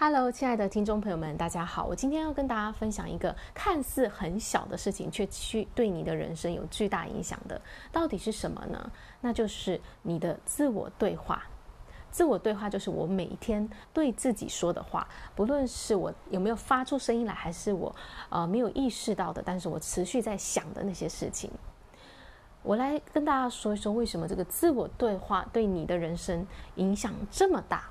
Hello，亲爱的听众朋友们，大家好。我今天要跟大家分享一个看似很小的事情，却去对你的人生有巨大影响的，到底是什么呢？那就是你的自我对话。自我对话就是我每一天对自己说的话，不论是我有没有发出声音来，还是我呃没有意识到的，但是我持续在想的那些事情。我来跟大家说一说，为什么这个自我对话对你的人生影响这么大。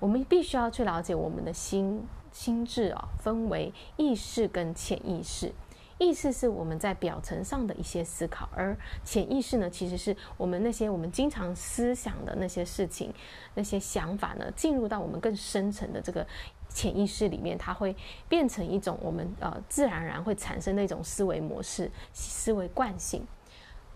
我们必须要去了解我们的心心智啊，分为意识跟潜意识。意识是我们在表层上的一些思考，而潜意识呢，其实是我们那些我们经常思想的那些事情、那些想法呢，进入到我们更深层的这个潜意识里面，它会变成一种我们呃自然而然会产生的一种思维模式、思维惯性。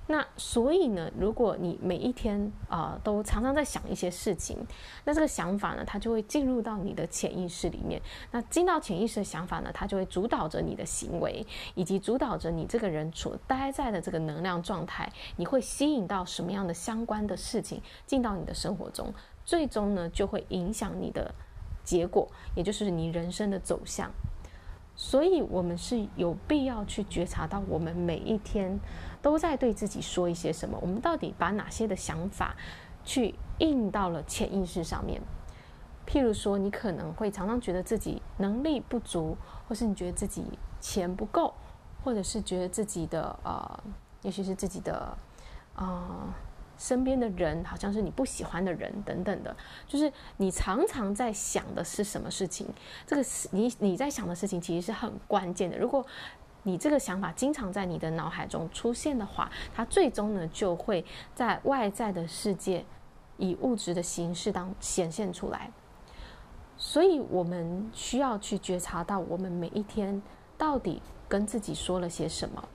那所以呢，如果你每一天啊、都常常在想一些事情，那这个想法呢，它就会进入到你的潜意识里面。那进到潜意识的想法呢，它就会主导着你的行为，以及主导着你这个人所待在的这个能量状态。你会吸引到什么样的相关的事情进到你的生活中，最终呢，就会影响你的结果，也就是你人生的走向。所以，我们是有必要去觉察到，我们每一天都在对自己说一些什么。我们到底把哪些的想法去印到了潜意识上面？譬如说，你可能会常常觉得自己能力不足，或是你觉得自己钱不够，或者是觉得自己的呃，也许是自己的啊。呃身边的人好像是你不喜欢的人等等的，就是你常常在想的是什么事情？这个是你你在想的事情，其实是很关键的。如果你这个想法经常在你的脑海中出现的话，它最终呢就会在外在的世界以物质的形式当显现出来。所以我们需要去觉察到，我们每一天到底跟自己说了些什么。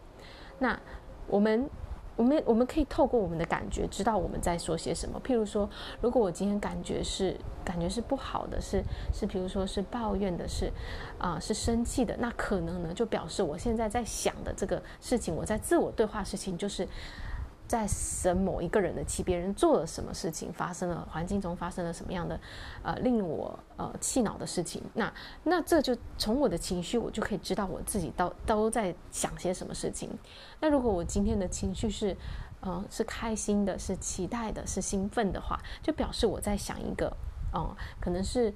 那我们。我们我们可以透过我们的感觉知道我们在说些什么。譬如说，如果我今天感觉是感觉是不好的，是是，譬如说是抱怨的，是啊、是生气的，那可能呢就表示我现在在想的这个事情，我在自我对话事情就是。在生某一个人的气，别人做了什么事情，发生了环境中发生了什么样的呃令我呃气恼的事情，那那这就从我的情绪，我就可以知道我自己都都在想些什么事情。那如果我今天的情绪是呃是开心的，是期待的，是兴奋的话，就表示我在想一个嗯、可能是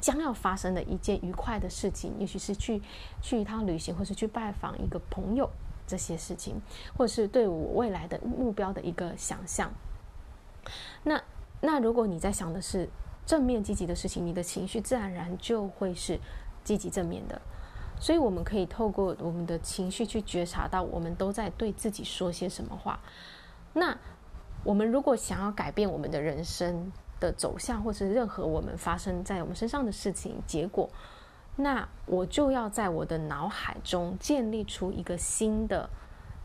将要发生的一件愉快的事情，也许是去去一趟旅行，或是去拜访一个朋友。这些事情，或者是对我未来的目标的一个想象。那那如果你在想的是正面积极的事情，你的情绪自然而然就会是积极正面的。所以我们可以透过我们的情绪去觉察到，我们都在对自己说些什么话。那我们如果想要改变我们的人生的走向，或是任何我们发生在我们身上的事情结果。那我就要在我的脑海中建立出一个新的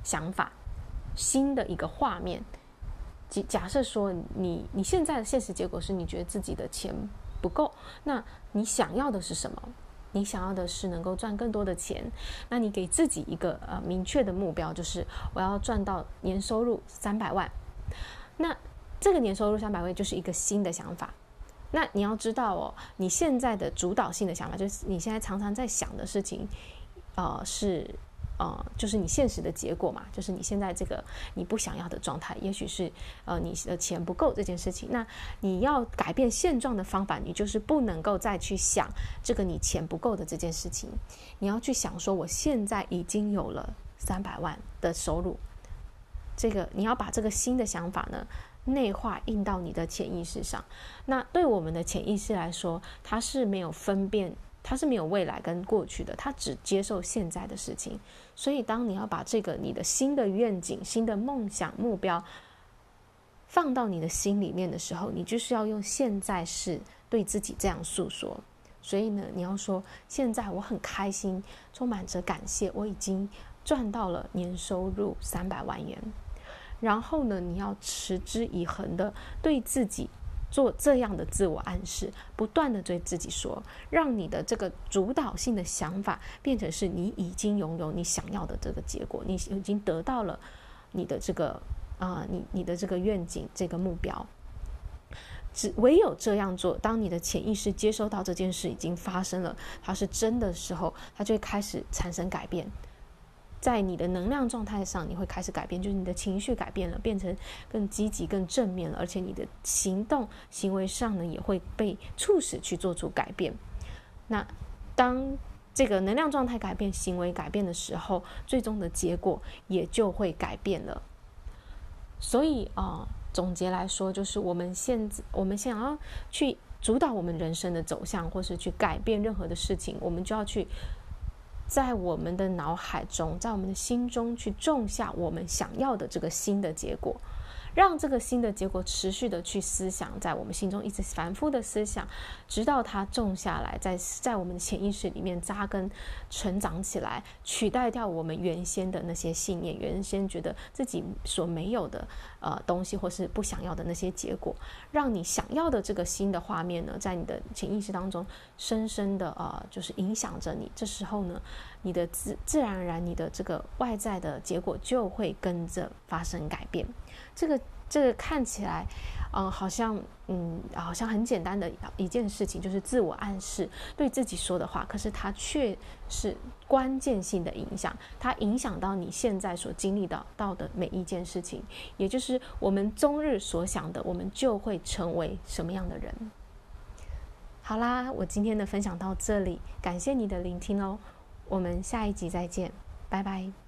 想法，新的一个画面。假假设说，你你现在的现实结果是你觉得自己的钱不够，那你想要的是什么？你想要的是能够赚更多的钱。那你给自己一个呃明确的目标，就是我要赚到年收入三百万。那这个年收入三百万就是一个新的想法。那你要知道哦，你现在的主导性的想法，就是你现在常常在想的事情，呃，是呃，就是你现实的结果嘛，就是你现在这个你不想要的状态，也许是呃你的钱不够这件事情。那你要改变现状的方法，你就是不能够再去想这个你钱不够的这件事情，你要去想说，我现在已经有了三百万的收入，这个你要把这个新的想法呢，内化印到你的潜意识上，那对我们的潜意识来说，它是没有分辨，它是没有未来跟过去的，它只接受现在的事情。所以，当你要把这个你的新的愿景、新的梦想、目标放到你的心里面的时候，你就是要用现在式对自己这样诉说。所以呢，你要说：现在我很开心，充满着感谢，我已经赚到了年收入三百万元。然后呢，你要持之以恒的对自己做这样的自我暗示，不断的对自己说，让你的这个主导性的想法变成是你已经拥有你想要的这个结果，你已经得到了你的这个啊、你你的这个愿景这个目标。只唯有这样做，当你的潜意识接收到这件事已经发生了，它是真的时候，它就会开始产生改变。在你的能量状态上，你会开始改变，就是你的情绪改变了，变成更积极、更正面了，而且你的行动行为上呢，也会被促使去做出改变。那当这个能量状态改变、行为改变的时候，最终的结果也就会改变了。所以啊、总结来说，就是我们现在我们想要去主导我们人生的走向，或是去改变任何的事情，我们就要去。在我们的脑海中，在我们的心中去种下我们想要的这个新的结果。让这个新的结果持续的去思想，在我们心中一直反复的思想，直到它种下来，在在我们的潜意识里面扎根、成长起来，取代掉我们原先的那些信念，原先觉得自己所没有的呃东西，或是不想要的那些结果，让你想要的这个新的画面呢，在你的潜意识当中深深的呃，就是影响着你。这时候呢，你的自自然而然，你的这个外在的结果就会跟着发生改变。这个这个看起来，嗯，好像嗯，好像很简单的一件事情，就是自我暗示对自己说的话，可是它却是关键性的影响，它影响到你现在所经历到到的每一件事情，也就是我们终日所想的，我们就会成为什么样的人。好啦，我今天的分享到这里，感谢你的聆听哦，我们下一集再见，拜拜。